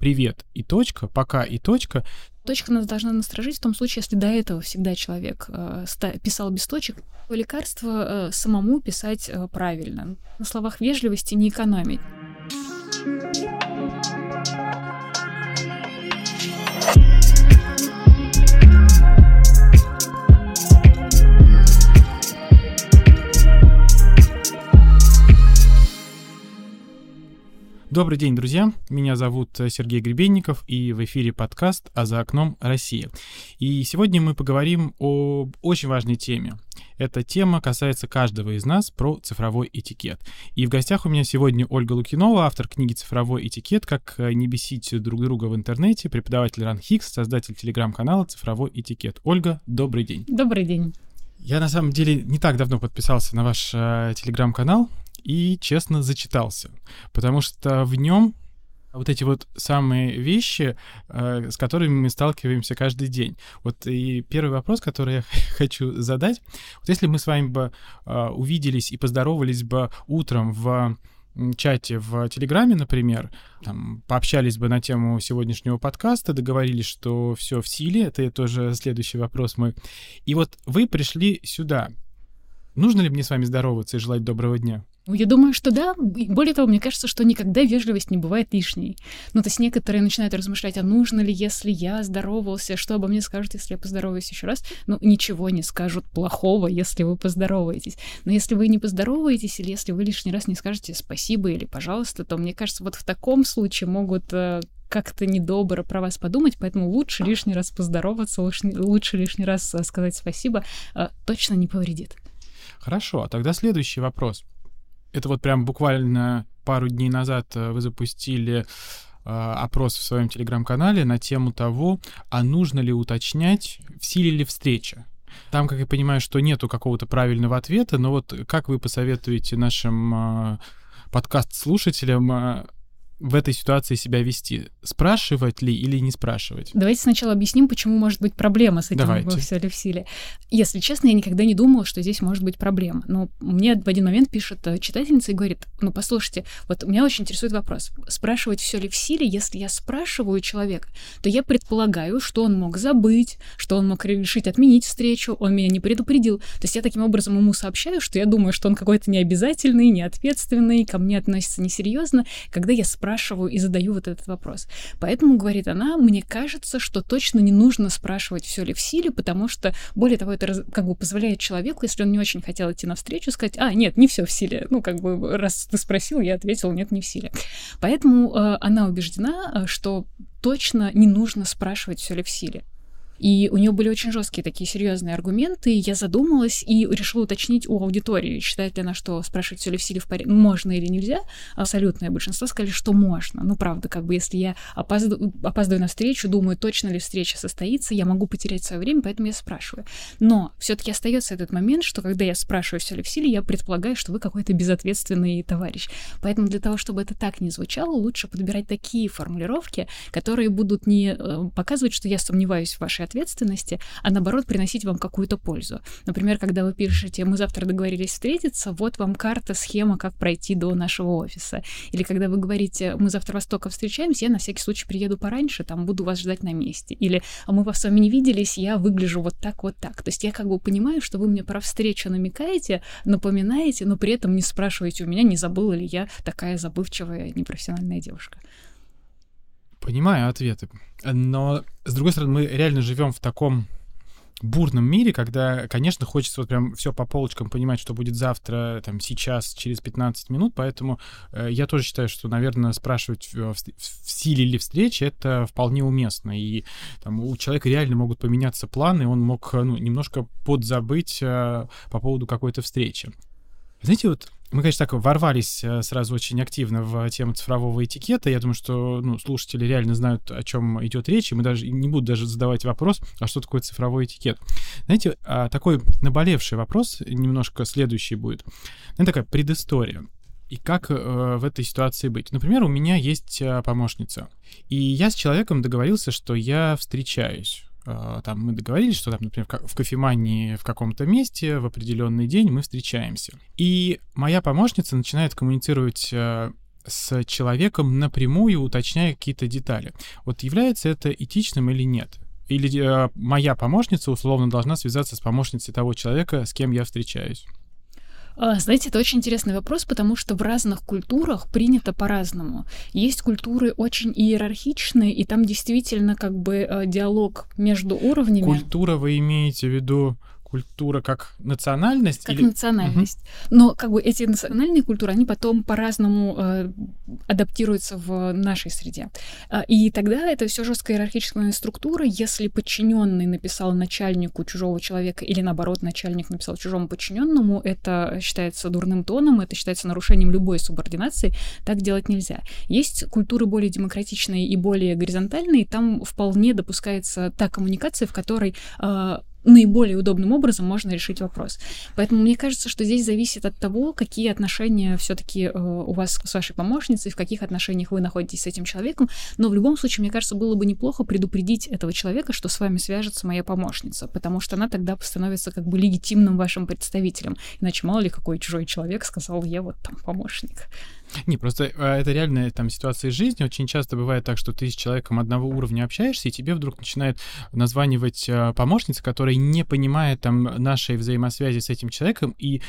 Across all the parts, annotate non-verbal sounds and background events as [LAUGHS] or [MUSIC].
привет и точка, пока и точка. Точка нас должна насторожить в том случае, если до этого всегда человек э, писал без точек. Лекарство э, самому писать э, правильно. На словах вежливости не экономить. Добрый день, друзья. Меня зовут э, Сергей Гребенников, и в эфире подкаст «А за окном Россия». И сегодня мы поговорим о очень важной теме. Эта тема касается каждого из нас про цифровой этикет. И в гостях у меня сегодня Ольга Лукинова, автор книги «Цифровой этикет. Как э, не бесить друг друга в интернете», преподаватель РАНХИКС, создатель телеграм-канала «Цифровой этикет». Ольга, добрый день. Добрый день. Я на самом деле не так давно подписался на ваш э, телеграм-канал, и честно зачитался, потому что в нем вот эти вот самые вещи, э, с которыми мы сталкиваемся каждый день. Вот и первый вопрос, который я [LAUGHS] хочу задать, вот если мы с вами бы э, увиделись и поздоровались бы утром в чате в Телеграме, например, там, пообщались бы на тему сегодняшнего подкаста, договорились, что все в силе, это тоже следующий вопрос мой. И вот вы пришли сюда. Нужно ли мне с вами здороваться и желать доброго дня? Ну, я думаю, что да. Более того, мне кажется, что никогда вежливость не бывает лишней. Ну, то есть некоторые начинают размышлять, а нужно ли, если я здоровался, что обо мне скажут, если я поздороваюсь еще раз? Ну, ничего не скажут плохого, если вы поздороваетесь. Но если вы не поздороваетесь, или если вы лишний раз не скажете спасибо или пожалуйста, то, мне кажется, вот в таком случае могут э, как-то недобро про вас подумать, поэтому лучше лишний раз поздороваться, лучше, лучше лишний раз э, сказать спасибо, э, точно не повредит. Хорошо, а тогда следующий вопрос это вот прям буквально пару дней назад э, вы запустили э, опрос в своем телеграм-канале на тему того, а нужно ли уточнять, в силе ли встреча. Там, как я понимаю, что нету какого-то правильного ответа, но вот как вы посоветуете нашим э, подкаст-слушателям в этой ситуации себя вести? Спрашивать ли или не спрашивать? Давайте сначала объясним, почему может быть проблема с этим Давайте. все ли в силе. Если честно, я никогда не думала, что здесь может быть проблема. Но мне в один момент пишет э, читательница и говорит, ну послушайте, вот меня очень интересует вопрос. Спрашивать все ли в силе, если я спрашиваю человека, то я предполагаю, что он мог забыть, что он мог решить отменить встречу, он меня не предупредил. То есть я таким образом ему сообщаю, что я думаю, что он какой-то необязательный, неответственный, ко мне относится несерьезно, когда я спрашиваю спрашиваю и задаю вот этот вопрос. Поэтому, говорит она, мне кажется, что точно не нужно спрашивать, все ли в силе, потому что, более того, это как бы позволяет человеку, если он не очень хотел идти навстречу, сказать, а, нет, не все в силе. Ну, как бы, раз ты спросил, я ответил, нет, не в силе. Поэтому э, она убеждена, э, что точно не нужно спрашивать, все ли в силе. И у нее были очень жесткие такие серьезные аргументы. Я задумалась и решила уточнить у аудитории, считает ли она, что спрашивать все ли в силе в паре можно или нельзя. Абсолютное большинство сказали, что можно. Ну, правда, как бы если я опаздываю, опаздываю на встречу, думаю, точно ли встреча состоится, я могу потерять свое время, поэтому я спрашиваю. Но все-таки остается этот момент, что когда я спрашиваю, все ли в силе, я предполагаю, что вы какой-то безответственный товарищ. Поэтому для того, чтобы это так не звучало, лучше подбирать такие формулировки, которые будут не э, показывать, что я сомневаюсь в вашей ответственности, а наоборот приносить вам какую-то пользу. Например, когда вы пишете, мы завтра договорились встретиться, вот вам карта, схема, как пройти до нашего офиса. Или когда вы говорите, мы завтра во столько встречаемся, я на всякий случай приеду пораньше, там буду вас ждать на месте. Или а мы с вами не виделись, я выгляжу вот так, вот так. То есть я как бы понимаю, что вы мне про встречу намекаете, напоминаете, но при этом не спрашиваете у меня, не забыла ли я такая забывчивая, непрофессиональная девушка. Понимаю ответы. Но, с другой стороны, мы реально живем в таком бурном мире, когда, конечно, хочется вот прям все по полочкам понимать, что будет завтра, там, сейчас, через 15 минут, поэтому э, я тоже считаю, что, наверное, спрашивать в, в, в силе или встречи это вполне уместно, и там у человека реально могут поменяться планы, он мог, ну, немножко подзабыть э, по поводу какой-то встречи. Знаете, вот мы, конечно, так ворвались э, сразу очень активно в тему цифрового этикета. Я думаю, что ну, слушатели реально знают, о чем идет речь, и мы даже не буду даже задавать вопрос, а что такое цифровой этикет. Знаете, а, такой наболевший вопрос, немножко следующий будет. Это такая предыстория. И как э, в этой ситуации быть? Например, у меня есть э, помощница, и я с человеком договорился, что я встречаюсь там мы договорились, что там, например, в кофемании в каком-то месте в определенный день мы встречаемся. И моя помощница начинает коммуницировать э, с человеком напрямую, уточняя какие-то детали. Вот является это этичным или нет? Или э, моя помощница условно должна связаться с помощницей того человека, с кем я встречаюсь? А, знаете, это очень интересный вопрос, потому что в разных культурах принято по-разному. Есть культуры очень иерархичные, и там действительно как бы э, диалог между уровнями. Культура вы имеете в виду культура как национальность? Как или... национальность. Угу. Но как бы эти национальные культуры, они потом по-разному э, адаптируются в нашей среде. Э, и тогда это все жесткая иерархическая структура. Если подчиненный написал начальнику чужого человека или наоборот начальник написал чужому подчиненному, это считается дурным тоном, это считается нарушением любой субординации. Так делать нельзя. Есть культуры более демократичные и более горизонтальные, там вполне допускается та коммуникация, в которой э, наиболее удобным образом можно решить вопрос. Поэтому мне кажется, что здесь зависит от того, какие отношения все-таки э, у вас с вашей помощницей, в каких отношениях вы находитесь с этим человеком. Но в любом случае, мне кажется, было бы неплохо предупредить этого человека, что с вами свяжется моя помощница, потому что она тогда становится как бы легитимным вашим представителем. Иначе мало ли какой чужой человек сказал, я вот там помощник. Не, просто а, это реальная там ситуация из жизни. Очень часто бывает так, что ты с человеком одного уровня общаешься, и тебе вдруг начинает названивать а, помощница, которая не понимает там нашей взаимосвязи с этим человеком и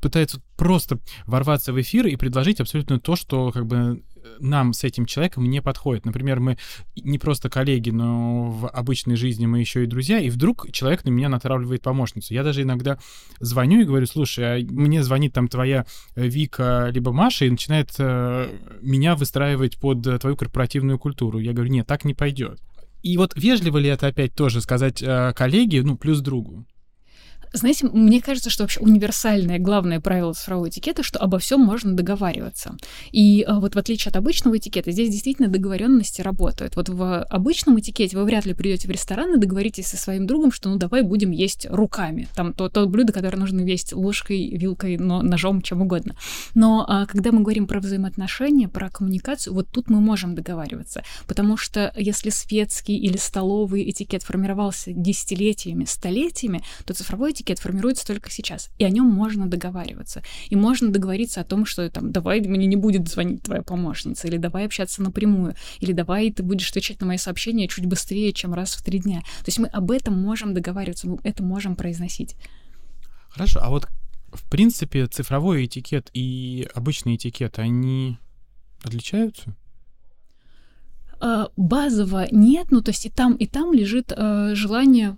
пытается просто ворваться в эфир и предложить абсолютно то, что как бы нам с этим человеком не подходит. Например, мы не просто коллеги, но в обычной жизни мы еще и друзья, и вдруг человек на меня натравливает помощницу. Я даже иногда звоню и говорю, слушай, а мне звонит там твоя Вика либо Маша и начинает э, меня выстраивать под твою корпоративную культуру. Я говорю, нет, так не пойдет. И вот вежливо ли это опять тоже сказать э, коллеге, ну, плюс другу? Знаете, мне кажется, что вообще универсальное главное правило цифрового этикета, что обо всем можно договариваться. И а, вот в отличие от обычного этикета, здесь действительно договоренности работают. Вот в обычном этикете вы вряд ли придете в ресторан и договоритесь со своим другом, что ну давай будем есть руками. Там то, то блюдо, которое нужно есть ложкой, вилкой, но ножом, чем угодно. Но а, когда мы говорим про взаимоотношения, про коммуникацию, вот тут мы можем договариваться. Потому что если светский или столовый этикет формировался десятилетиями, столетиями, то цифровой этикет формируется только сейчас, и о нем можно договариваться. И можно договориться о том, что там, давай мне не будет звонить твоя помощница, или давай общаться напрямую, или давай ты будешь отвечать на мои сообщения чуть быстрее, чем раз в три дня. То есть мы об этом можем договариваться, мы это можем произносить. Хорошо, а вот в принципе цифровой этикет и обычный этикет, они отличаются? А, базово нет, ну то есть и там, и там лежит э, желание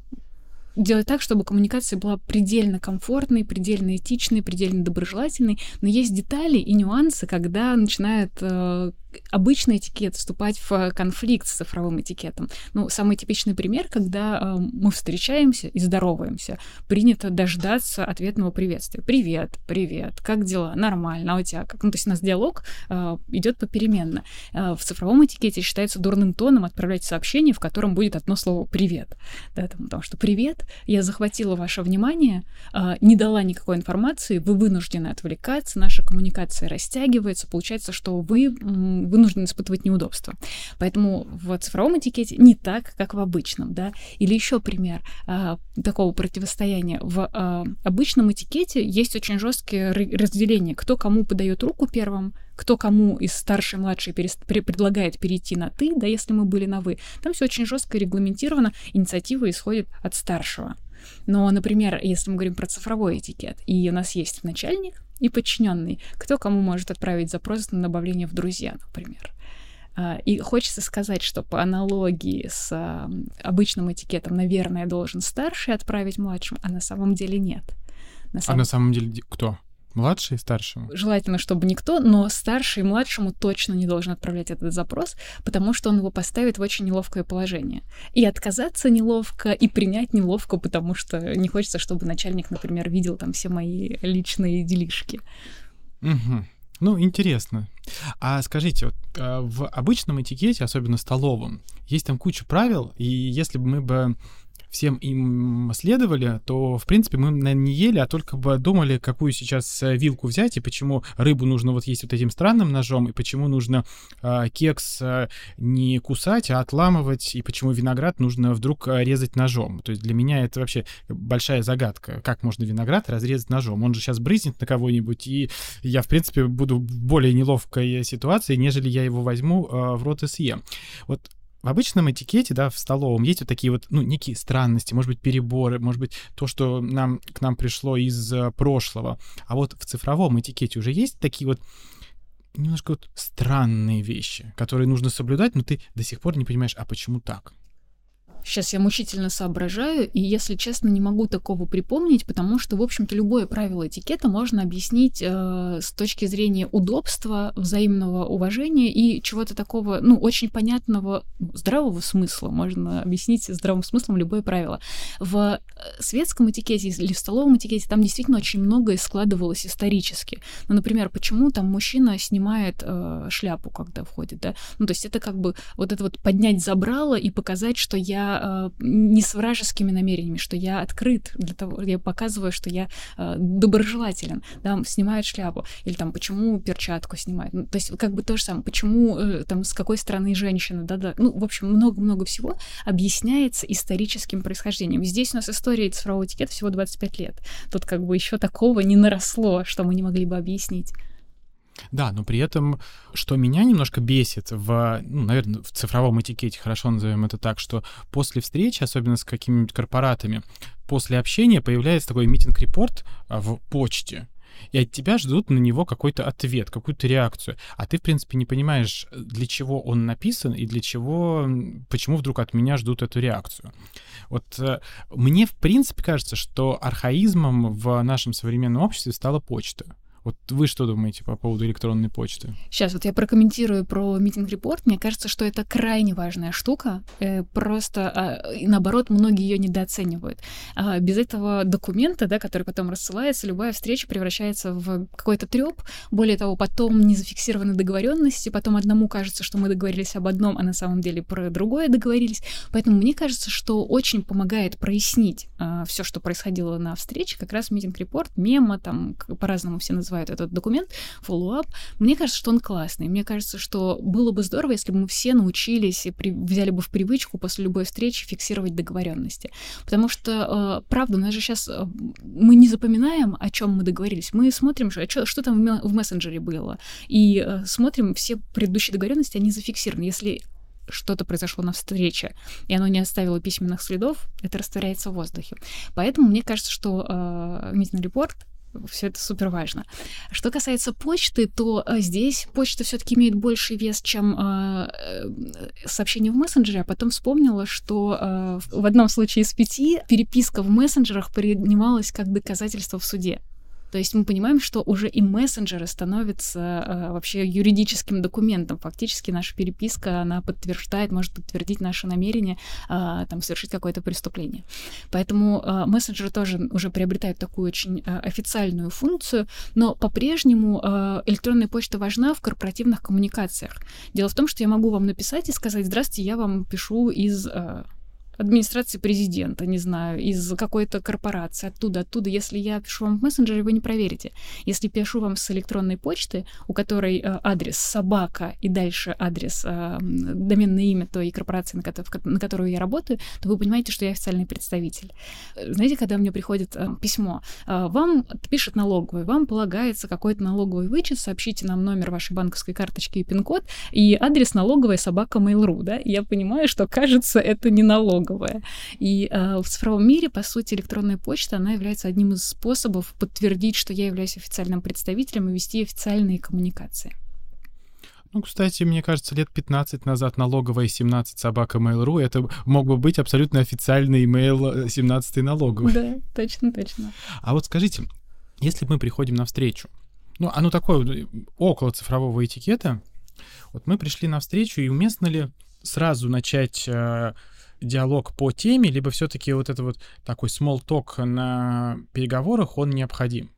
делать так, чтобы коммуникация была предельно комфортной, предельно этичной, предельно доброжелательной, но есть детали и нюансы, когда начинает э, обычный этикет вступать в конфликт с цифровым этикетом. Ну, самый типичный пример, когда э, мы встречаемся и здороваемся, принято дождаться ответного приветствия. Привет, привет, как дела? Нормально, а у тебя как? Ну, то есть у нас диалог э, идет попеременно. Э, в цифровом этикете считается дурным тоном отправлять сообщение, в котором будет одно слово «привет». Да, там, потому что «привет, я захватила ваше внимание, э, не дала никакой информации, вы вынуждены отвлекаться, наша коммуникация растягивается, получается, что вы вынужден испытывать неудобства. Поэтому в цифровом этикете не так, как в обычном, да. Или еще пример а, такого противостояния. В а, обычном этикете есть очень жесткие разделения, кто кому подает руку первым, кто кому из старшей и младшей предлагает перейти на ты, да, если мы были на вы. Там все очень жестко регламентировано, инициатива исходит от старшего. Но, например, если мы говорим про цифровой этикет, и у нас есть начальник, и подчиненный. Кто кому может отправить запрос на добавление в друзья, например. А, и хочется сказать, что по аналогии с обычным этикетом, наверное, должен старший отправить младшему, а на самом деле нет. На самом... А на самый деле кто? Младший старшему? Желательно, чтобы никто, но старший младшему точно не должен отправлять этот запрос, потому что он его поставит в очень неловкое положение. И отказаться неловко, и принять неловко, потому что не хочется, чтобы начальник, например, видел там все мои личные делишки. Угу. Ну, интересно. А скажите, вот а, в обычном этикете, особенно столовом, есть там куча правил, и если бы мы бы всем им следовали, то, в принципе, мы, наверное, не ели, а только бы думали, какую сейчас э, вилку взять, и почему рыбу нужно вот есть вот этим странным ножом, и почему нужно э, кекс э, не кусать, а отламывать, и почему виноград нужно вдруг э, резать ножом. То есть для меня это вообще большая загадка, как можно виноград разрезать ножом. Он же сейчас брызнет на кого-нибудь, и я, в принципе, буду в более неловкой ситуации, нежели я его возьму э, в рот и съем. Вот в обычном этикете, да, в столовом есть вот такие вот, ну, некие странности, может быть, переборы, может быть, то, что нам, к нам пришло из uh, прошлого. А вот в цифровом этикете уже есть такие вот немножко вот странные вещи, которые нужно соблюдать, но ты до сих пор не понимаешь, а почему так? Сейчас я мучительно соображаю, и, если честно, не могу такого припомнить, потому что, в общем-то, любое правило этикета можно объяснить э, с точки зрения удобства, взаимного уважения и чего-то такого, ну, очень понятного, здравого смысла. Можно объяснить здравым смыслом любое правило. В э, светском этикете или в столовом этикете там действительно очень многое складывалось исторически. Ну, например, почему там мужчина снимает э, шляпу, когда входит, да? Ну, то есть это как бы вот это вот поднять забрало и показать, что я э, не с вражескими намерениями, что я открыт для того, я показываю, что я э, доброжелателен, да, снимает шляпу, или там, почему перчатку снимает, ну, то есть как бы то же самое, почему э, там с какой стороны женщина, да-да, ну, в общем, много-много всего объясняется историческим происхождением. Здесь у нас история цифрового этикета всего 25 лет, тут как бы еще такого не наросло, что мы не могли бы объяснить. Да, но при этом, что меня немножко бесит в, ну, наверное, в цифровом этикете, хорошо назовем это так, что после встречи, особенно с какими-нибудь корпоратами, после общения появляется такой митинг-репорт а, в почте, и от тебя ждут на него какой-то ответ, какую-то реакцию. А ты, в принципе, не понимаешь, для чего он написан и для чего, почему вдруг от меня ждут эту реакцию. Вот э, мне, в принципе, кажется, что архаизмом в нашем современном обществе стала почта. Вот вы что думаете по поводу электронной почты? Сейчас вот я прокомментирую про митинг-репорт. Мне кажется, что это крайне важная штука. Э, просто, а, наоборот, многие ее недооценивают. А без этого документа, да, который потом рассылается, любая встреча превращается в какой-то треп. Более того, потом не зафиксированы договоренности, потом одному кажется, что мы договорились об одном, а на самом деле про другое договорились. Поэтому мне кажется, что очень помогает прояснить а, все, что происходило на встрече, как раз митинг-репорт, мема, там по-разному все называют называют этот документ, follow-up, мне кажется, что он классный. Мне кажется, что было бы здорово, если бы мы все научились и при... взяли бы в привычку после любой встречи фиксировать договоренности. Потому что, э, правда, у нас же сейчас э, мы не запоминаем, о чем мы договорились. Мы смотрим, что, что там в мессенджере было. И э, смотрим все предыдущие договоренности, они зафиксированы. Если что-то произошло на встрече, и оно не оставило письменных следов, это растворяется в воздухе. Поэтому мне кажется, что э, Митин репорт все это супер важно. Что касается почты, то э, здесь почта все-таки имеет больший вес, чем э, э, сообщение в мессенджере, а потом вспомнила, что э, в одном случае из пяти переписка в мессенджерах принималась как доказательство в суде. То есть мы понимаем, что уже и мессенджеры становятся э, вообще юридическим документом. Фактически наша переписка, она подтверждает, может подтвердить наше намерение э, там, совершить какое-то преступление. Поэтому э, мессенджеры тоже уже приобретают такую очень э, официальную функцию, но по-прежнему э, электронная почта важна в корпоративных коммуникациях. Дело в том, что я могу вам написать и сказать, здравствуйте, я вам пишу из... Э, администрации президента, не знаю, из какой-то корпорации, оттуда, оттуда. Если я пишу вам в мессенджере, вы не проверите. Если пишу вам с электронной почты, у которой э, адрес собака и дальше адрес, э, доменное имя той корпорации, на, ко- на которую я работаю, то вы понимаете, что я официальный представитель. Знаете, когда мне приходит э, письмо, э, вам пишет налоговый, вам полагается какой-то налоговый вычет, сообщите нам номер вашей банковской карточки и пин-код, и адрес налоговая собака Mail.ru, да, я понимаю, что, кажется, это не налог налоговая. И э, в цифровом мире, по сути, электронная почта, она является одним из способов подтвердить, что я являюсь официальным представителем и вести официальные коммуникации. Ну, кстати, мне кажется, лет 15 назад налоговая 17 собака Mail.ru это мог бы быть абсолютно официальный имейл 17 налоговой. Да, точно, точно. А вот скажите, если мы приходим на встречу, ну, оно такое около цифрового этикета, вот мы пришли на встречу, и уместно ли сразу начать э, диалог по теме, либо все-таки вот это вот такой small talk на переговорах, он необходим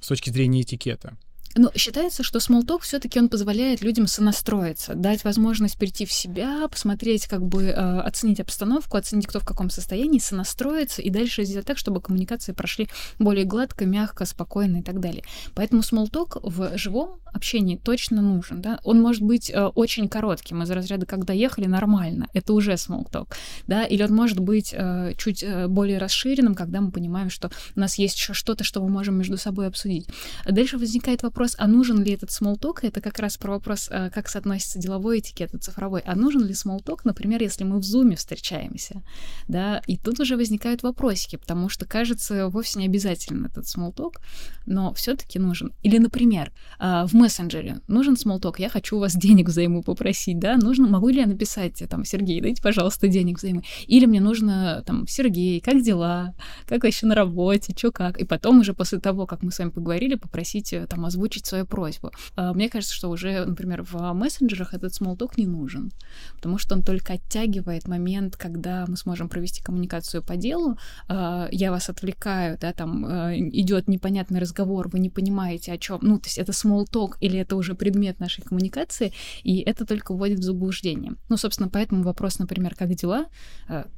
с точки зрения этикета? Ну, считается, что смолток все-таки он позволяет людям сонастроиться, дать возможность прийти в себя, посмотреть, как бы э, оценить обстановку, оценить, кто в каком состоянии, сонастроиться и дальше сделать так, чтобы коммуникации прошли более гладко, мягко, спокойно и так далее. Поэтому смолток в живом общении точно нужен. Да? Он может быть э, очень коротким, из разряда «когда ехали, нормально», это уже смолток. Да? Или он может быть э, чуть э, более расширенным, когда мы понимаем, что у нас есть еще что-то, что мы можем между собой обсудить. Дальше возникает вопрос, вопрос, а нужен ли этот смолток, это как раз про вопрос, э, как соотносится деловой этикет и цифровой. А нужен ли смолток, например, если мы в зуме встречаемся, да, и тут уже возникают вопросики, потому что, кажется, вовсе не обязательно этот смолток, но все таки нужен. Или, например, э, в мессенджере нужен смолток, я хочу у вас денег взаймы попросить, да, нужно, могу ли я написать, там, Сергей, дайте, пожалуйста, денег взаймы, или мне нужно, там, Сергей, как дела, как вообще на работе, что как, и потом уже после того, как мы с вами поговорили, попросить, э, там, озвучить озвучить свою просьбу. А, мне кажется, что уже, например, в мессенджерах этот смолток не нужен, потому что он только оттягивает момент, когда мы сможем провести коммуникацию по делу. А, я вас отвлекаю, да, там а, идет непонятный разговор, вы не понимаете, о чем. Ну, то есть это смолток или это уже предмет нашей коммуникации, и это только вводит в заблуждение. Ну, собственно, поэтому вопрос, например, как дела,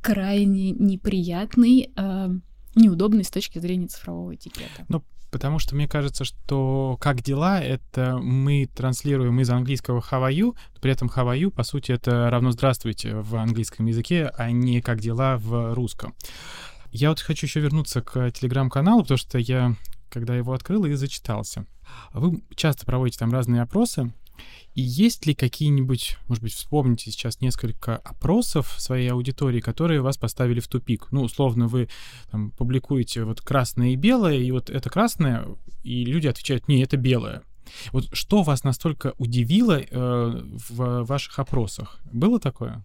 крайне неприятный, неудобный с точки зрения цифрового этикета. Ну, потому что мне кажется, что «как дела» — это мы транслируем из английского «how are you», при этом «how are you», по сути, это равно «здравствуйте» в английском языке, а не «как дела» в русском. Я вот хочу еще вернуться к телеграм-каналу, потому что я, когда его открыл, и зачитался. Вы часто проводите там разные опросы, и есть ли какие-нибудь, может быть, вспомните сейчас несколько опросов своей аудитории, которые вас поставили в тупик? Ну, условно, вы там, публикуете вот красное и белое, и вот это красное, и люди отвечают, не, это белое. Вот что вас настолько удивило э, в ваших опросах? Было такое?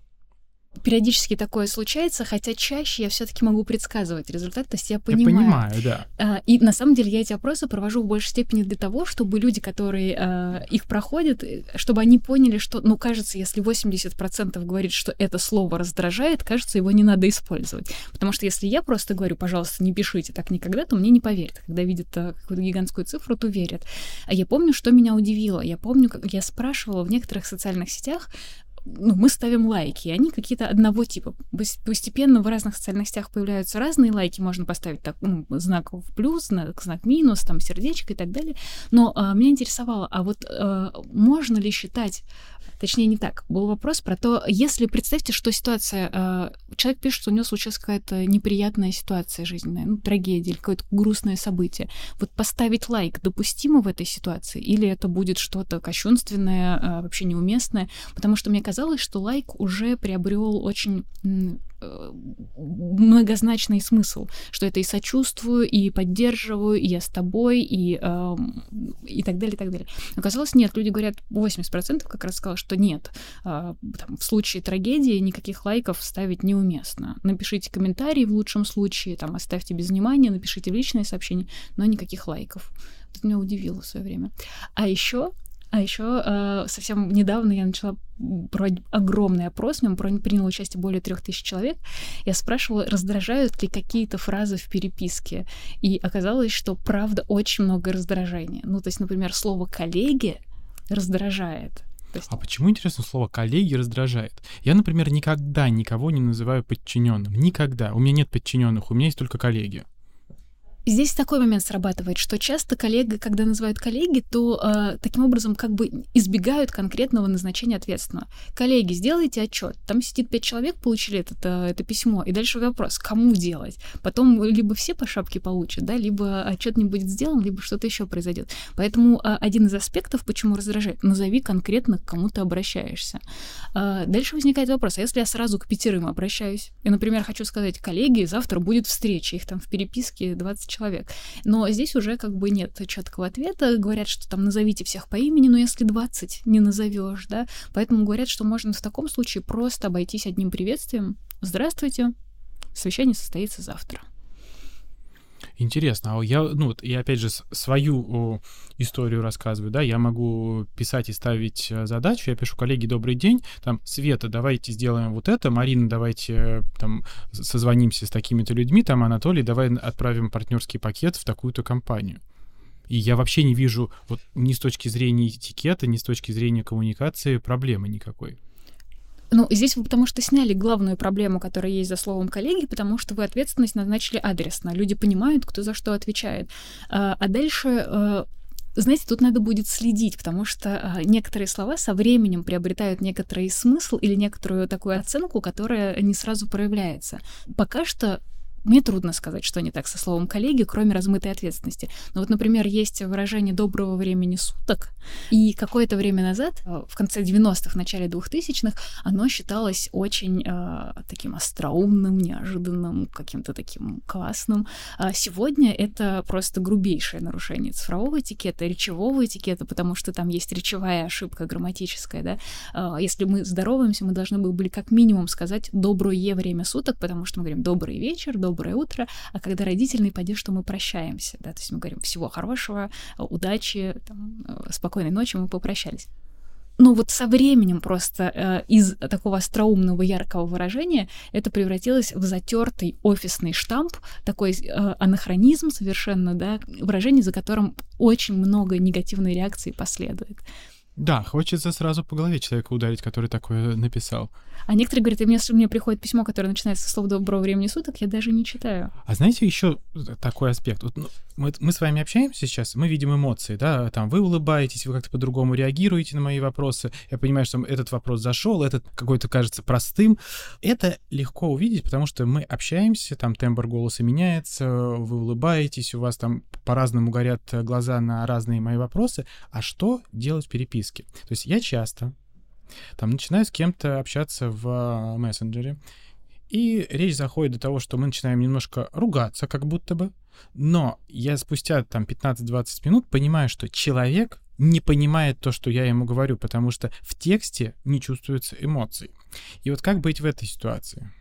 Периодически такое случается, хотя чаще я все-таки могу предсказывать результат, то есть я понимаю. Я понимаю, да. А, и на самом деле я эти опросы провожу в большей степени для того, чтобы люди, которые а, их проходят, э, чтобы они поняли, что, ну, кажется, если 80% говорит, что это слово раздражает, кажется, его не надо использовать. Потому что если я просто говорю, пожалуйста, не пишите так никогда, то мне не поверят. Когда видят а, какую-то гигантскую цифру, то верят. А я помню, что меня удивило. Я помню, как я спрашивала в некоторых социальных сетях, ну, мы ставим лайки, и они какие-то одного типа. Постепенно в разных социальных сетях появляются разные лайки, можно поставить так, ну, знак в плюс, знак, знак минус, там сердечко и так далее. Но а, меня интересовало, а вот а, можно ли считать Точнее, не так. Был вопрос про то, если представьте, что ситуация... Э, человек пишет, что у него случилась какая-то неприятная ситуация жизненная, ну, трагедия или какое-то грустное событие. Вот поставить лайк допустимо в этой ситуации? Или это будет что-то кощунственное, э, вообще неуместное? Потому что мне казалось, что лайк уже приобрел очень Э, многозначный смысл, что это и сочувствую, и поддерживаю, и я с тобой, и, э, и так далее, и так далее. Оказалось, нет, люди говорят, 80% как раз сказал, что нет, э, там, в случае трагедии никаких лайков ставить неуместно. Напишите комментарий в лучшем случае, там, оставьте без внимания, напишите личное сообщение, но никаких лайков. Это меня удивило в свое время. А еще а еще э, совсем недавно я начала проводить огромный опрос, в нем приняло участие более трех тысяч человек. Я спрашивала, раздражают ли какие-то фразы в переписке. И оказалось, что правда очень много раздражения. Ну, то есть, например, слово коллеги раздражает. Есть... А почему, интересно, слово коллеги раздражает? Я, например, никогда никого не называю подчиненным. Никогда. У меня нет подчиненных, у меня есть только коллеги. Здесь такой момент срабатывает, что часто коллега, когда называют коллеги, то э, таким образом как бы избегают конкретного назначения ответственного. Коллеги, сделайте отчет. Там сидит пять человек, получили это, э, это письмо, и дальше вопрос, кому делать. Потом либо все по шапке получат, да, либо отчет не будет сделан, либо что-то еще произойдет. Поэтому э, один из аспектов, почему раздражает, назови конкретно, к кому ты обращаешься. Э, дальше возникает вопрос, а если я сразу к пятерым обращаюсь, и, например, хочу сказать, коллеги, завтра будет встреча, их там в переписке 20 человек. Но здесь уже как бы нет четкого ответа. Говорят, что там назовите всех по имени, но если 20 не назовешь, да, поэтому говорят, что можно в таком случае просто обойтись одним приветствием. Здравствуйте, совещание состоится завтра. Интересно, а я, ну, вот я опять же свою историю рассказываю, да, я могу писать и ставить э, задачу, я пишу, коллеги, добрый день, там, Света, давайте сделаем вот это, Марина, давайте э, там созвонимся с такими-то людьми, там, Анатолий, давай отправим партнерский пакет в такую-то компанию. И я вообще не вижу вот ни с точки зрения этикета, ни с точки зрения коммуникации проблемы никакой. Ну, здесь вы потому что сняли главную проблему, которая есть за словом коллеги, потому что вы ответственность назначили адресно. Люди понимают, кто за что отвечает. А, а дальше а, знаете, тут надо будет следить, потому что а, некоторые слова со временем приобретают некоторый смысл или некоторую такую оценку, которая не сразу проявляется. Пока что мне трудно сказать, что не так со словом коллеги, кроме размытой ответственности. Но вот, например, есть выражение «доброго времени суток», и какое-то время назад, э, в конце 90-х, начале 2000-х, оно считалось очень э, таким остроумным, неожиданным, каким-то таким классным. А сегодня это просто грубейшее нарушение цифрового этикета, речевого этикета, потому что там есть речевая ошибка грамматическая, да. Э, если мы здороваемся, мы должны были как минимум сказать «доброе время суток», потому что мы говорим «добрый вечер», «добрый доброе утро, а когда родительный падеж, что мы прощаемся, да, то есть мы говорим всего хорошего, удачи, там, э, спокойной ночи, мы попрощались. Но вот со временем просто э, из такого остроумного, яркого выражения это превратилось в затертый офисный штамп, такой э, анахронизм совершенно, да, выражение, за которым очень много негативной реакции последует. Да, хочется сразу по голове человека ударить, который такое написал. А некоторые говорят, если мне приходит письмо, которое начинается со слова «доброго времени суток», я даже не читаю. А знаете, еще такой аспект. Вот, ну, мы, мы с вами общаемся сейчас, мы видим эмоции, да, там вы улыбаетесь, вы как-то по-другому реагируете на мои вопросы. Я понимаю, что этот вопрос зашел, этот какой-то кажется простым. Это легко увидеть, потому что мы общаемся, там тембр голоса меняется, вы улыбаетесь, у вас там по-разному горят глаза на разные мои вопросы. А что делать в переписке? То есть я часто там начинаю с кем-то общаться в а, мессенджере, и речь заходит до того, что мы начинаем немножко ругаться, как будто бы, но я спустя там 15-20 минут понимаю, что человек не понимает то, что я ему говорю, потому что в тексте не чувствуется эмоций. И вот как быть в этой ситуации?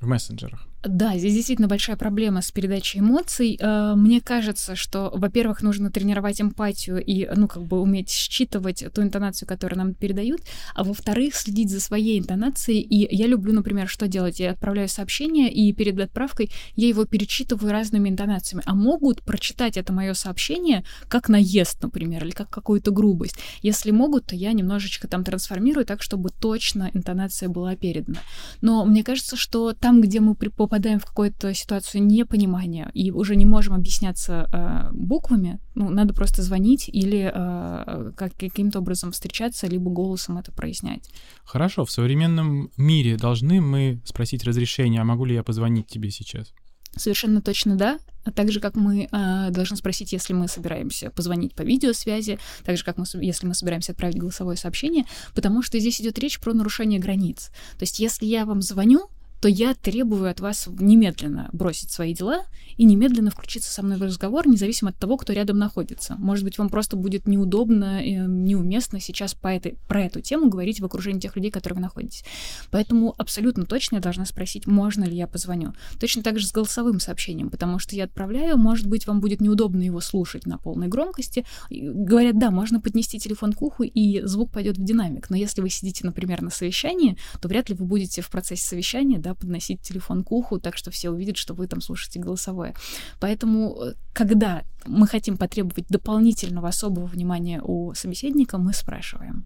В мессенджерах. Да, здесь действительно большая проблема с передачей эмоций. Э, мне кажется, что, во-первых, нужно тренировать эмпатию и, ну, как бы уметь считывать ту интонацию, которую нам передают, а во-вторых, следить за своей интонацией. И я люблю, например, что делать? Я отправляю сообщение, и перед отправкой я его перечитываю разными интонациями. А могут прочитать это мое сообщение как наезд, например, или как какую-то грубость. Если могут, то я немножечко там трансформирую так, чтобы точно интонация была передана. Но мне кажется, что там, где мы попадаем попадаем в какую-то ситуацию непонимания и уже не можем объясняться э, буквами, ну, надо просто звонить или э, как, каким-то образом встречаться, либо голосом это прояснять. Хорошо, в современном мире должны мы спросить разрешение, а могу ли я позвонить тебе сейчас? Совершенно точно да. А так же, как мы э, должны спросить, если мы собираемся позвонить по видеосвязи, так же, как мы, если мы собираемся отправить голосовое сообщение, потому что здесь идет речь про нарушение границ. То есть, если я вам звоню, то я требую от вас немедленно бросить свои дела и немедленно включиться со мной в разговор, независимо от того, кто рядом находится. Может быть, вам просто будет неудобно и неуместно сейчас по этой, про эту тему говорить в окружении тех людей, которые вы находитесь. Поэтому абсолютно точно я должна спросить, можно ли я позвоню. Точно так же с голосовым сообщением, потому что я отправляю, может быть, вам будет неудобно его слушать на полной громкости. Говорят, да, можно поднести телефон к уху, и звук пойдет в динамик. Но если вы сидите, например, на совещании, то вряд ли вы будете в процессе совещания да, подносить телефон к уху, так что все увидят, что вы там слушаете голосовое. Поэтому, э, когда мы хотим потребовать дополнительного особого внимания у собеседника, мы спрашиваем.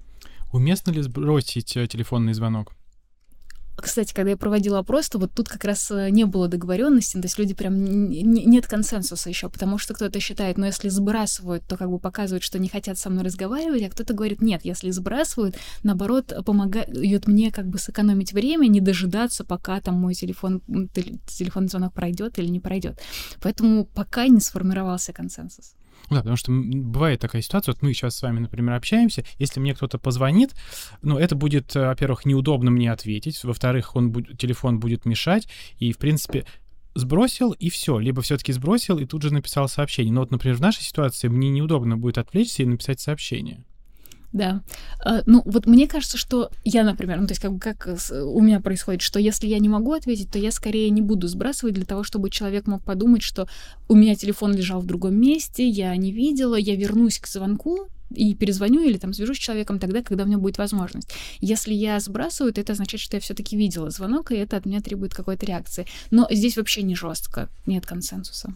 Уместно ли сбросить э, телефонный звонок? Кстати, когда я проводила опрос, то вот тут как раз э, не было договоренности, то есть люди прям нет консенсуса еще, потому что кто-то считает, ну если сбрасывают, то как бы показывают, что не хотят со мной разговаривать, а кто-то говорит, нет, если сбрасывают, наоборот, помогают мне как бы сэкономить время, не дожидаться, пока там мой телефон, телефонный звонок пройдет или не пройдет. Поэтому пока не сформировался консенсус. Да, потому что бывает такая ситуация, вот мы сейчас с вами, например, общаемся, если мне кто-то позвонит, ну, это будет, э, во-первых, неудобно мне ответить, во-вторых, он будет, телефон будет мешать, и, в принципе, сбросил и все, либо все-таки сбросил и тут же написал сообщение. Но вот, например, в нашей ситуации мне неудобно будет отвлечься и написать сообщение. Да. А, ну, вот мне кажется, что я, например, ну, то есть как, как у меня происходит, что если я не могу ответить, то я скорее не буду сбрасывать для того, чтобы человек мог подумать, что у меня телефон лежал в другом месте, я не видела, я вернусь к звонку, и перезвоню или там свяжусь с человеком тогда, когда у меня будет возможность. Если я сбрасываю, то это означает, что я все-таки видела звонок, и это от меня требует какой-то реакции. Но здесь вообще не жестко, нет консенсуса.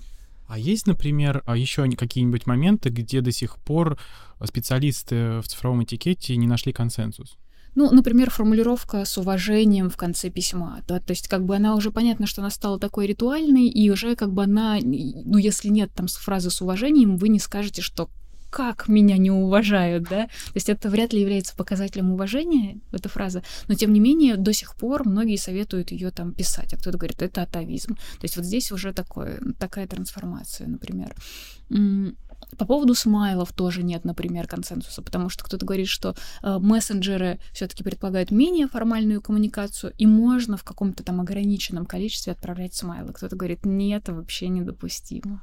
А есть, например, а, еще какие-нибудь моменты, где до сих пор специалисты в цифровом этикете не нашли консенсус? Ну, например, формулировка с уважением в конце письма, да, то есть как бы она уже понятно, что она стала такой ритуальной, и уже как бы она, ну, если нет там фразы с уважением, вы не скажете, что как меня не уважают, да? То есть это вряд ли является показателем уважения, эта фраза, но тем не менее до сих пор многие советуют ее там писать, а кто-то говорит, это атовизм. То есть вот здесь уже такое, такая трансформация, например. По поводу смайлов тоже нет, например, консенсуса, потому что кто-то говорит, что э, мессенджеры все-таки предполагают менее формальную коммуникацию, и можно в каком-то там ограниченном количестве отправлять смайлы. Кто-то говорит, нет, это вообще недопустимо.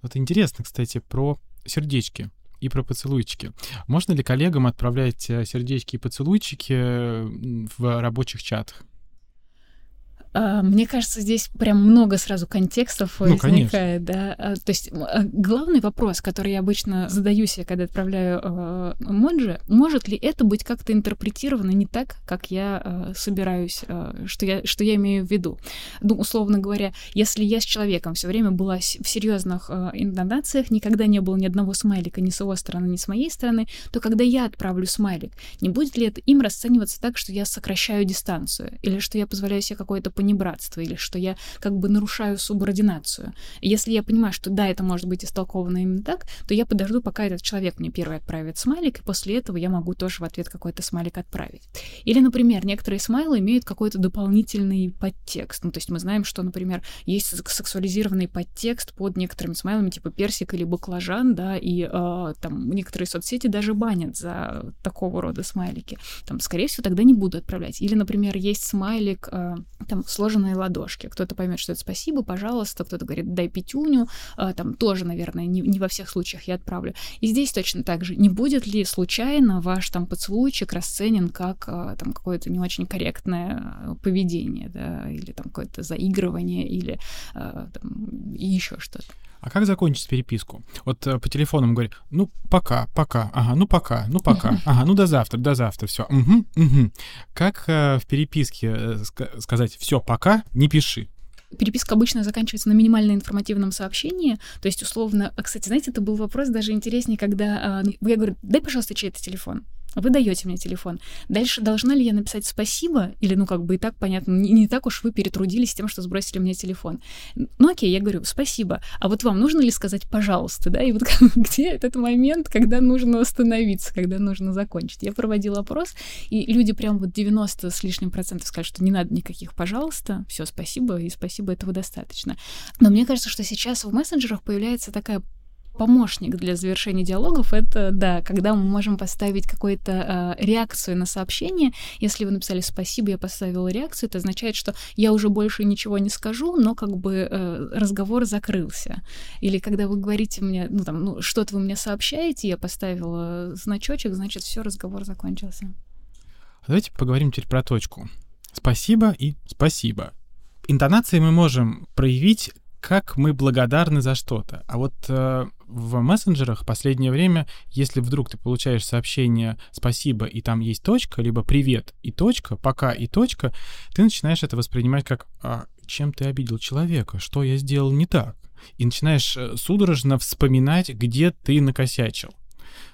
Вот интересно, кстати, про сердечки и про поцелуйчики. Можно ли коллегам отправлять э, сердечки и поцелуйчики в рабочих чатах? А, мне кажется, здесь прям много сразу контекстов ну, возникает, да. А, то есть а, главный вопрос, который я обычно задаю себе, когда отправляю Моджи, может ли это быть как-то интерпретировано не так, как я собираюсь, что я что я имею в виду? Ну, условно говоря, если я с человеком все время была в серьезных интонациях, никогда не было ни одного смайлика ни с его стороны, ни с моей стороны, то когда я отправлю смайлик, не будет ли это им расцениваться так, что я сокращаю дистанцию или что я позволяю себе какое-то понебратство, или что я как бы нарушаю субординацию. И если я понимаю, что да, это может быть истолковано именно так, то я подожду, пока этот человек мне первый отправит смайлик, и после этого я могу тоже в ответ какой-то смайлик отправить. Или, например, некоторые смайлы имеют какой-то дополнительный подтекст. Ну, то есть мы знаем, что, например, есть сексуализированный подтекст под некоторыми смайлами, типа персик или баклажан, да, и э, там некоторые соцсети даже банят за такого рода смайлики. Там, скорее всего, тогда не буду отправлять. Или, например, есть смайлик, э, там, сложенные ладошки. Кто-то поймет, что это спасибо, пожалуйста, кто-то говорит, дай пятюню, а, там тоже, наверное, не, не во всех случаях я отправлю. И здесь точно так же. Не будет ли случайно ваш там поцелуйчик расценен как а, там какое-то не очень корректное поведение, да, или там какое-то заигрывание, или а, там, еще что-то? А как закончить переписку? Вот э, по телефону мы говорим, ну, пока, пока, ага, ну, пока, ну, пока, [LAUGHS] ага, ну, до завтра, до завтра, все. Угу, угу. Как э, в переписке э, сказать все, пока, не пиши? переписка обычно заканчивается на минимально информативном сообщении. То есть, условно, а, кстати, знаете, это был вопрос даже интереснее, когда э, я говорю, дай, пожалуйста, чей-то телефон вы даете мне телефон. Дальше должна ли я написать спасибо? Или, ну, как бы и так понятно, не, не так уж вы перетрудились тем, что сбросили мне телефон. Ну, окей, я говорю, спасибо. А вот вам нужно ли сказать пожалуйста, да? И вот [LAUGHS] где этот момент, когда нужно остановиться, когда нужно закончить? Я проводила опрос, и люди прям вот 90 с лишним процентов сказали, что не надо никаких пожалуйста, все, спасибо, и спасибо, этого достаточно. Но мне кажется, что сейчас в мессенджерах появляется такая помощник для завершения диалогов это, да, когда мы можем поставить какую-то э, реакцию на сообщение. Если вы написали спасибо, я поставила реакцию, это означает, что я уже больше ничего не скажу, но как бы э, разговор закрылся. Или когда вы говорите мне, ну там, ну что-то вы мне сообщаете, я поставила значочек, значит, все, разговор закончился. Давайте поговорим теперь про точку. Спасибо и спасибо. Интонации мы можем проявить как мы благодарны за что-то. А вот э, в мессенджерах последнее время, если вдруг ты получаешь сообщение «спасибо» и там есть точка, либо «привет» и точка, «пока» и точка, ты начинаешь это воспринимать как а, «чем ты обидел человека? Что я сделал не так?» И начинаешь э, судорожно вспоминать, где ты накосячил.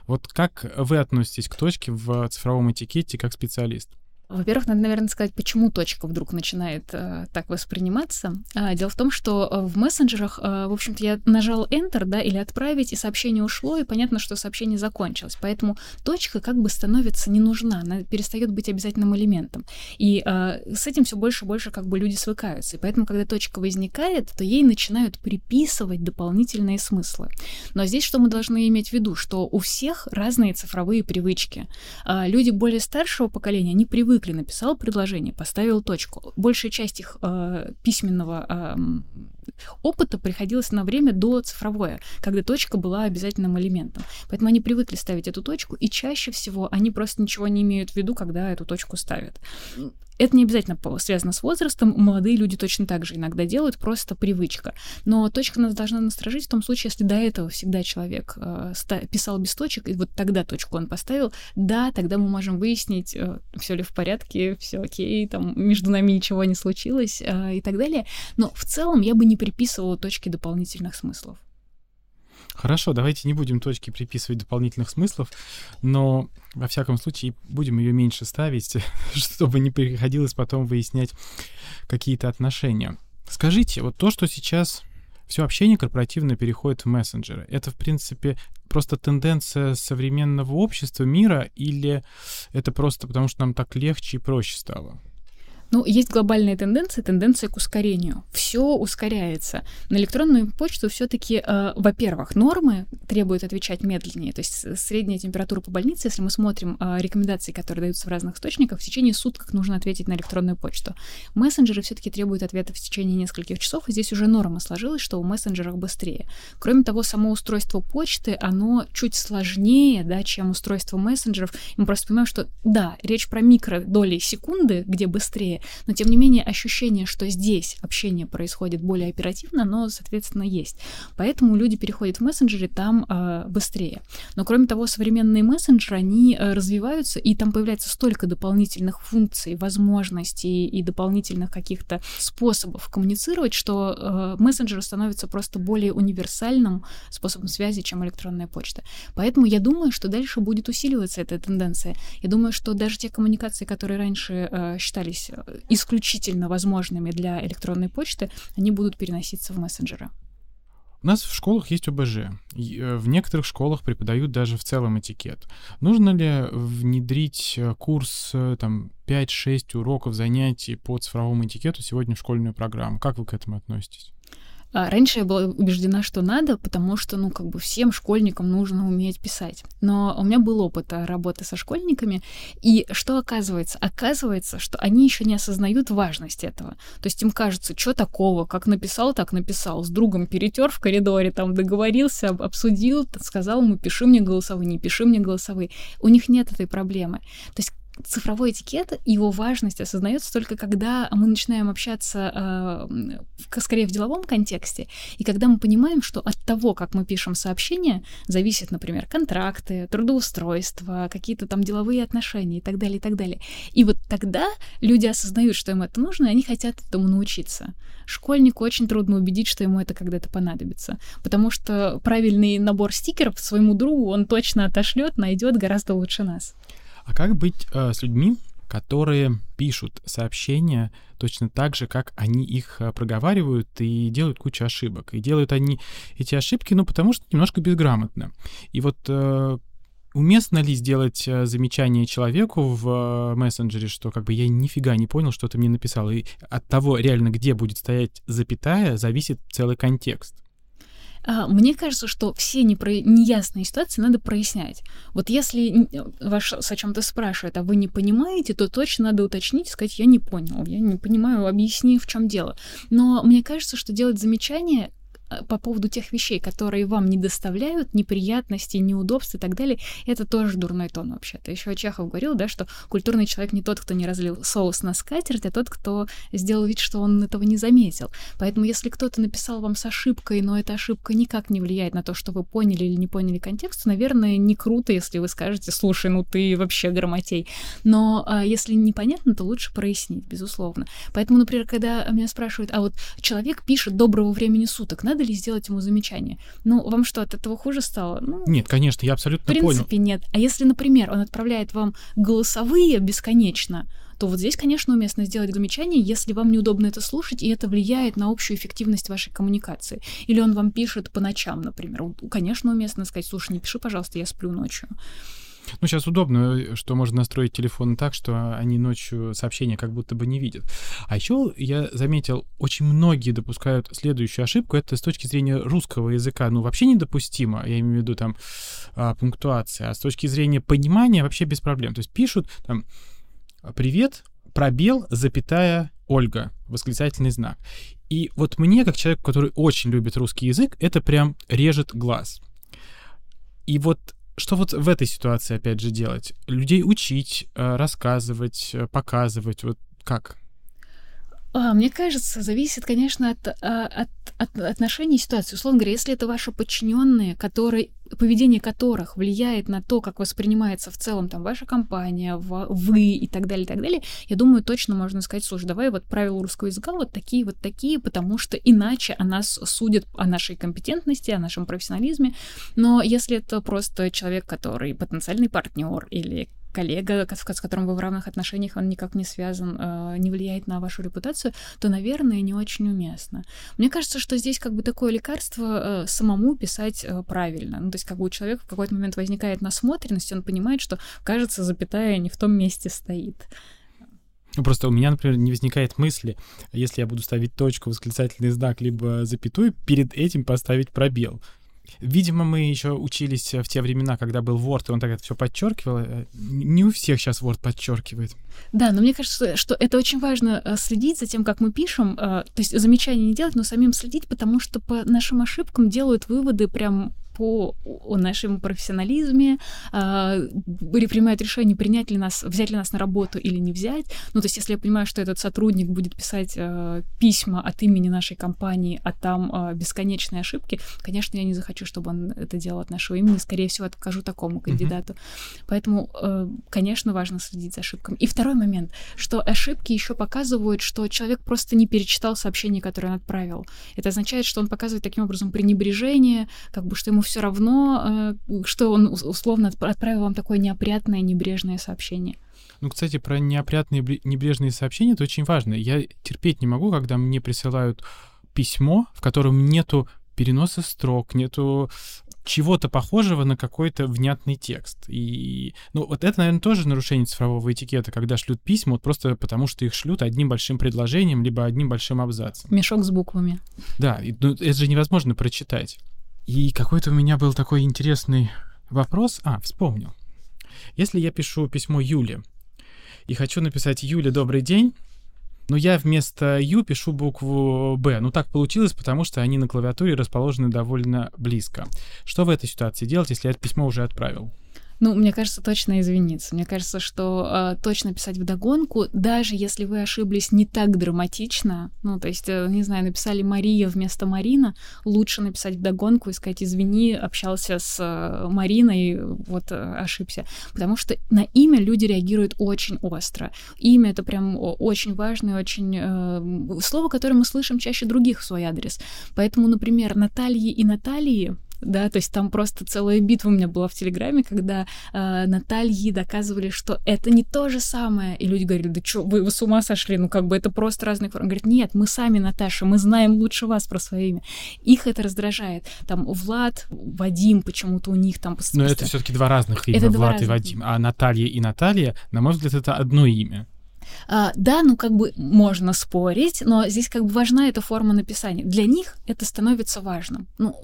Вот как вы относитесь к точке в цифровом этикете как специалист? Во-первых, надо, наверное, сказать, почему точка вдруг начинает э, так восприниматься. А, дело в том, что э, в мессенджерах, э, в общем-то, я нажал Enter, да, или отправить, и сообщение ушло, и понятно, что сообщение закончилось. Поэтому точка как бы становится не нужна, она перестает быть обязательным элементом. И э, с этим все больше и больше как бы люди свыкаются. И поэтому, когда точка возникает, то ей начинают приписывать дополнительные смыслы. Но здесь что мы должны иметь в виду? Что у всех разные цифровые привычки. Э, люди более старшего поколения, они привыкли привыкли, написал предложение, поставил точку. Большая часть их э, письменного э, опыта приходилось на время до цифровое, когда точка была обязательным элементом. Поэтому они привыкли ставить эту точку, и чаще всего они просто ничего не имеют в виду, когда эту точку ставят. Это не обязательно связано с возрастом, молодые люди точно так же иногда делают, просто привычка. Но точка нас должна насторожить в том случае, если до этого всегда человек э, писал без точек, и вот тогда точку он поставил, да, тогда мы можем выяснить, э, все ли в порядке, все окей, там между нами ничего не случилось э, и так далее. Но в целом я бы не приписывала точки дополнительных смыслов. Хорошо, давайте не будем точки приписывать дополнительных смыслов, но во всяком случае будем ее меньше ставить, [LAUGHS] чтобы не приходилось потом выяснять какие-то отношения. Скажите, вот то, что сейчас все общение корпоративное переходит в мессенджеры, это, в принципе, просто тенденция современного общества, мира, или это просто потому, что нам так легче и проще стало? Ну, есть глобальная тенденция, тенденция к ускорению. Все ускоряется. На электронную почту все-таки, э, во-первых, нормы требуют отвечать медленнее. То есть средняя температура по больнице, если мы смотрим э, рекомендации, которые даются в разных источниках, в течение суток нужно ответить на электронную почту. Мессенджеры все-таки требуют ответа в течение нескольких часов, и здесь уже норма сложилась, что у мессенджеров быстрее. Кроме того, само устройство почты, оно чуть сложнее, да, чем устройство мессенджеров. Мы просто понимаем, что да, речь про микродоли секунды, где быстрее, но тем не менее ощущение, что здесь общение происходит более оперативно, но, соответственно, есть. Поэтому люди переходят в мессенджеры там э, быстрее. Но кроме того, современные мессенджеры, они э, развиваются, и там появляется столько дополнительных функций, возможностей и дополнительных каких-то способов коммуницировать, что э, мессенджер становится просто более универсальным способом связи, чем электронная почта. Поэтому я думаю, что дальше будет усиливаться эта тенденция. Я думаю, что даже те коммуникации, которые раньше э, считались э, исключительно возможными для электронной почты, они будут переноситься в мессенджеры. У нас в школах есть ОБЖ. Э, в некоторых школах преподают даже в целом этикет. Нужно ли внедрить э, курс э, там 5-6 уроков занятий по цифровому этикету сегодня в школьную программу? Как вы к этому относитесь? А раньше я была убеждена, что надо, потому что, ну, как бы всем школьникам нужно уметь писать. Но у меня был опыт а, работы со школьниками, и что оказывается? Оказывается, что они еще не осознают важность этого. То есть им кажется, что такого, как написал, так написал. С другом перетер в коридоре, там договорился, обсудил, сказал ему, пиши мне голосовые, не пиши мне голосовые. У них нет этой проблемы. То есть цифровой этикет, его важность осознается только когда мы начинаем общаться э, скорее в деловом контексте, и когда мы понимаем, что от того, как мы пишем сообщения, зависят, например, контракты, трудоустройство, какие-то там деловые отношения и так далее, и так далее. И вот тогда люди осознают, что им это нужно, и они хотят этому научиться. Школьнику очень трудно убедить, что ему это когда-то понадобится, потому что правильный набор стикеров своему другу он точно отошлет, найдет гораздо лучше нас. А как быть э, с людьми, которые пишут сообщения точно так же, как они их э, проговаривают и делают кучу ошибок. И делают они эти ошибки, ну, потому что немножко безграмотно. И вот э, уместно ли сделать э, замечание человеку в мессенджере, что как бы я нифига не понял, что ты мне написал. И от того реально, где будет стоять запятая, зависит целый контекст. А, мне кажется, что все непро... неясные ситуации надо прояснять. Вот если ваш о чем-то спрашивает, а вы не понимаете, то точно надо уточнить сказать, я не понял, я не понимаю, объясни, в чем дело. Но мне кажется, что делать замечание Э, по поводу тех вещей, которые вам не доставляют неприятностей, неудобств и так далее, это тоже дурной тон вообще-то. Еще Чехов говорил, да, что культурный человек не тот, кто не разлил соус на скатерть, а тот, кто сделал вид, что он этого не заметил. Поэтому если кто-то написал вам с ошибкой, но эта ошибка никак не влияет на то, что вы поняли или не поняли контекст, наверное, не круто, если вы скажете, слушай, ну ты вообще грамотей. Но а, если непонятно, то лучше прояснить, безусловно. Поэтому, например, когда меня спрашивают, а вот человек пишет «доброго времени суток», надо надо ли сделать ему замечание? Ну, вам что, от этого хуже стало? Ну, нет, конечно, я абсолютно понял. В принципе, понял. нет. А если, например, он отправляет вам голосовые бесконечно, то вот здесь, конечно, уместно сделать замечание, если вам неудобно это слушать, и это влияет на общую эффективность вашей коммуникации. Или он вам пишет по ночам, например. Конечно, уместно сказать, слушай, не пиши, пожалуйста, я сплю ночью. Ну, сейчас удобно, что можно настроить телефон так, что они ночью сообщения как будто бы не видят. А еще я заметил, очень многие допускают следующую ошибку. Это с точки зрения русского языка, ну, вообще недопустимо. Я имею в виду там а, пунктуация. А с точки зрения понимания вообще без проблем. То есть пишут там «Привет, пробел, запятая, Ольга», восклицательный знак. И вот мне, как человек, который очень любит русский язык, это прям режет глаз. И вот что вот в этой ситуации, опять же, делать? Людей учить, э, рассказывать, э, показывать, вот как? А, мне кажется, зависит, конечно, от, а, от, от отношений и ситуации. Условно говоря, если это ваши подчиненные, которые, поведение которых влияет на то, как воспринимается в целом там ваша компания, вы и так далее, и так далее, я думаю, точно можно сказать, слушай, давай вот правила русского языка вот такие, вот такие, потому что иначе о нас судят о нашей компетентности, о нашем профессионализме. Но если это просто человек, который потенциальный партнер или коллега, с которым вы в равных отношениях, он никак не связан, э, не влияет на вашу репутацию, то, наверное, не очень уместно. Мне кажется, что здесь как бы такое лекарство э, самому писать э, правильно. Ну, то есть как бы у человека в какой-то момент возникает насмотренность, он понимает, что, кажется, запятая не в том месте стоит. Ну, просто у меня, например, не возникает мысли, если я буду ставить точку, восклицательный знак, либо запятую, перед этим поставить пробел. Видимо, мы еще учились в те времена, когда был Word, и он так это все подчеркивал. Э, не у всех сейчас Word подчеркивает. Да, но мне кажется, что это очень важно э, следить за тем, как мы пишем, э, то есть замечания не делать, но самим следить, потому что по нашим ошибкам делают выводы прям по о нашем профессионализме, э, принимают решение, принять ли нас, взять ли нас на работу или не взять. Ну, то есть, если я понимаю, что этот сотрудник будет писать э, письма от имени нашей компании, а там э, бесконечные ошибки, конечно, я не захочу, чтобы он это делал от нашего имени. Скорее всего, откажу такому кандидату. Mm-hmm. Поэтому, э, конечно, важно следить за ошибками. И второй момент, что ошибки еще показывают, что человек просто не перечитал сообщение, которое он отправил. Это означает, что он показывает таким образом пренебрежение, как бы, что ему все равно, э, что он условно отправил вам такое неопрятное, небрежное сообщение. Ну, кстати, про неопрятные, небрежные сообщения это очень важно. Я терпеть не могу, когда мне присылают письмо, в котором нету переноса строк, нету чего-то похожего на какой-то внятный текст. И, ну, вот это, наверное, тоже нарушение цифрового этикета, когда шлют письма вот просто потому, что их шлют одним большим предложением, либо одним большим абзацем. Мешок с буквами. Да, и, ну, это же невозможно прочитать. И какой-то у меня был такой интересный вопрос. А, вспомнил. Если я пишу письмо Юле и хочу написать Юле «Добрый день», но я вместо «ю» пишу букву «б». Ну, так получилось, потому что они на клавиатуре расположены довольно близко. Что в этой ситуации делать, если я это письмо уже отправил? Ну, мне кажется, точно извиниться. Мне кажется, что э, точно писать в догонку, даже если вы ошиблись не так драматично, ну, то есть, э, не знаю, написали Мария вместо Марина, лучше написать в догонку и сказать, извини, общался с э, Мариной, вот э, ошибся. Потому что на имя люди реагируют очень остро. Имя — это прям очень важное, очень... Э, слово, которое мы слышим чаще других в свой адрес. Поэтому, например, Натальи и Натальи да, то есть там просто целая битва у меня была в Телеграме, когда э, Натальи доказывали, что это не то же самое, и люди говорили, да что, вы, вы с ума сошли, ну как бы это просто разные формы. Говорит, нет, мы сами, Наташа, мы знаем лучше вас про свое имя. Их это раздражает. Там Влад, Вадим почему-то у них там... Но это все таки два разных имени, Влад разных. и Вадим. А Наталья и Наталья, на мой взгляд, это одно имя. А, да, ну как бы можно спорить, но здесь как бы важна эта форма написания. Для них это становится важным. Ну,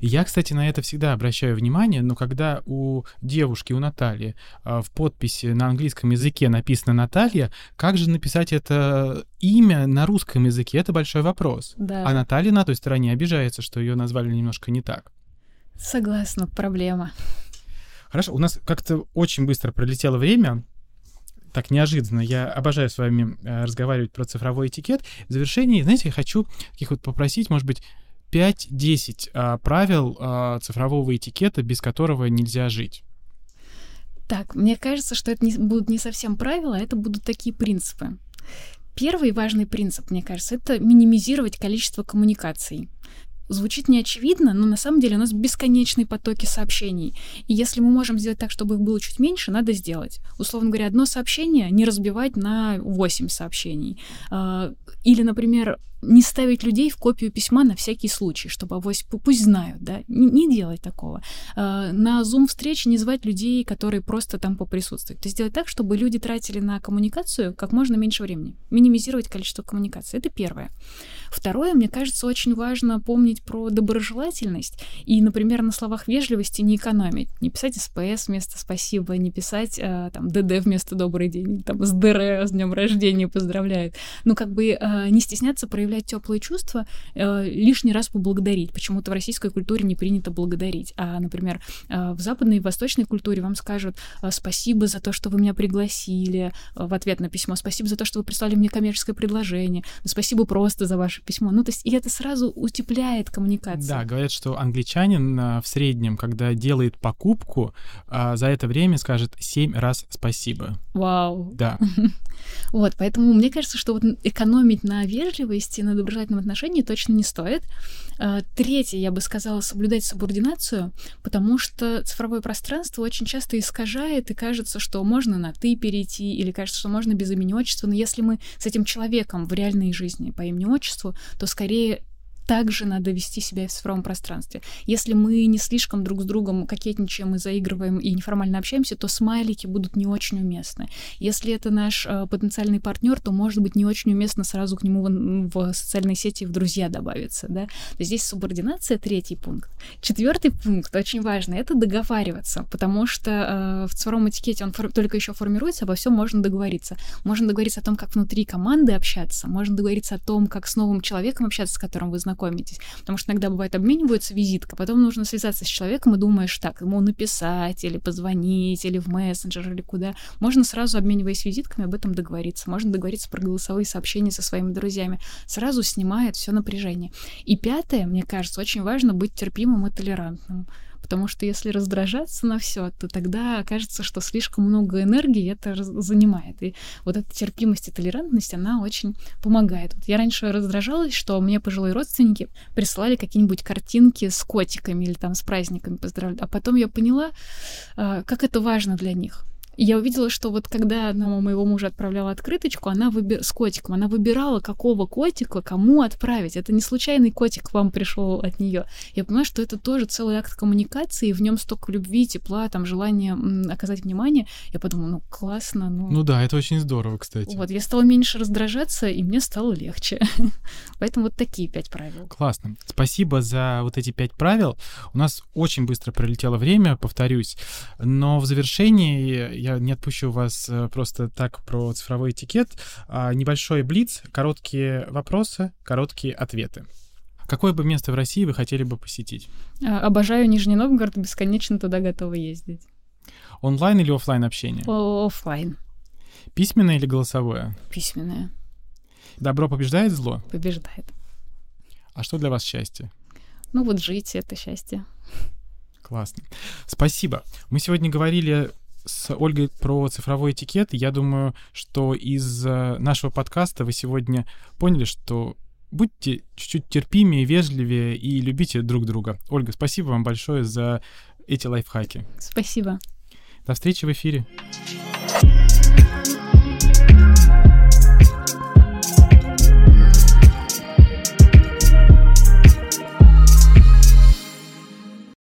Я, кстати, на это всегда обращаю внимание, но когда у девушки, у Натальи а, в подписи на английском языке написано Наталья, как же написать это имя на русском языке? Это большой вопрос. Да. А Наталья на той стороне обижается, что ее назвали немножко не так. Согласна, проблема. Хорошо, у нас как-то очень быстро пролетело время так неожиданно. Я обожаю с вами э, разговаривать про цифровой этикет. В завершении, знаете, я хочу таких вот попросить, может быть, 5-10 а, правил а, цифрового этикета, без которого нельзя жить. Так, мне кажется, что это не, будут не совсем правила, а это будут такие принципы. Первый важный принцип, мне кажется, это минимизировать количество коммуникаций звучит неочевидно, но на самом деле у нас бесконечные потоки сообщений. И если мы можем сделать так, чтобы их было чуть меньше, надо сделать. Условно говоря, одно сообщение не разбивать на 8 сообщений. А, или, например, не ставить людей в копию письма на всякий случай, чтобы авось пусть знают, да, не, не делать такого. А, на Zoom встрече не звать людей, которые просто там поприсутствуют. То есть сделать так, чтобы люди тратили на коммуникацию как можно меньше времени, минимизировать количество коммуникаций. Это первое. Второе, мне кажется, очень важно помнить про доброжелательность и, например, на словах вежливости не экономить, не писать СПС вместо спасибо, не писать э, там ДД вместо добрый день, там с ДР с днем рождения поздравляют. Ну как бы э, не стесняться проявлять проявлять теплые чувства, э, лишний раз поблагодарить. Почему-то в российской культуре не принято благодарить. А, например, э, в западной и восточной культуре вам скажут э, спасибо за то, что вы меня пригласили э, в ответ на письмо, спасибо за то, что вы прислали мне коммерческое предложение, спасибо просто за ваше письмо. Ну, то есть, и это сразу утепляет коммуникацию. Да, говорят, что англичанин в среднем, когда делает покупку, за это время скажет семь раз спасибо. Вау. Да. [LAUGHS] Вот, поэтому мне кажется, что вот экономить на вежливости, на доброжелательном отношении точно не стоит. А, третье, я бы сказала, соблюдать субординацию, потому что цифровое пространство очень часто искажает, и кажется, что можно на «ты» перейти, или кажется, что можно без имени отчества, но если мы с этим человеком в реальной жизни по имени-отчеству, то скорее также надо вести себя в цифровом пространстве. Если мы не слишком друг с другом кокетничаем и заигрываем и неформально общаемся, то смайлики будут не очень уместны. Если это наш э, потенциальный партнер, то может быть не очень уместно сразу к нему в, в социальной сети в друзья добавиться. Да? Здесь субординация третий пункт. Четвертый пункт очень важный это договариваться, потому что э, в цифровом этикете он фор- только еще формируется, обо всем можно договориться. Можно договориться о том, как внутри команды общаться, можно договориться о том, как с новым человеком общаться, с которым вы знакомы знакомитесь. Потому что иногда бывает обмениваются визиткой, потом нужно связаться с человеком и думаешь, так, ему написать или позвонить, или в мессенджер, или куда. Можно сразу, обмениваясь визитками, об этом договориться. Можно договориться про голосовые сообщения со своими друзьями. Сразу снимает все напряжение. И пятое, мне кажется, очень важно быть терпимым и толерантным потому что если раздражаться на все, то тогда окажется, что слишком много энергии это занимает. И вот эта терпимость и толерантность, она очень помогает. Вот я раньше раздражалась, что мне пожилые родственники присылали какие-нибудь картинки с котиками или там с праздниками поздравляли. А потом я поняла, а, как это важно для них я увидела, что вот когда мама моего мужа отправляла открыточку, она выби... с котиком, она выбирала, какого котика кому отправить. Это не случайный котик к вам пришел от нее. Я понимаю, что это тоже целый акт коммуникации, и в нем столько любви, тепла, там желания оказать внимание. Я подумала, ну классно, ну. Ну да, это очень здорово, кстати. Вот, я стала меньше раздражаться, и мне стало легче. [LAUGHS] Поэтому вот такие пять правил. Классно. Спасибо за вот эти пять правил. У нас очень быстро пролетело время, повторюсь. Но в завершении я не отпущу вас э, просто так про цифровой этикет. А, небольшой блиц, короткие вопросы, короткие ответы. Какое бы место в России вы хотели бы посетить? А, обожаю Нижний Новгород, бесконечно туда готова ездить. Онлайн или офлайн общение? Офлайн. Письменное или голосовое? Письменное. Добро побеждает зло? Побеждает. А что для вас счастье? Ну вот жить — это счастье. Классно. Спасибо. Мы сегодня говорили с Ольгой про цифровой этикет. Я думаю, что из э, нашего подкаста вы сегодня поняли, что будьте чуть-чуть терпимее, вежливее и любите друг друга. Ольга, спасибо вам большое за эти лайфхаки. Спасибо. До встречи в эфире. thank you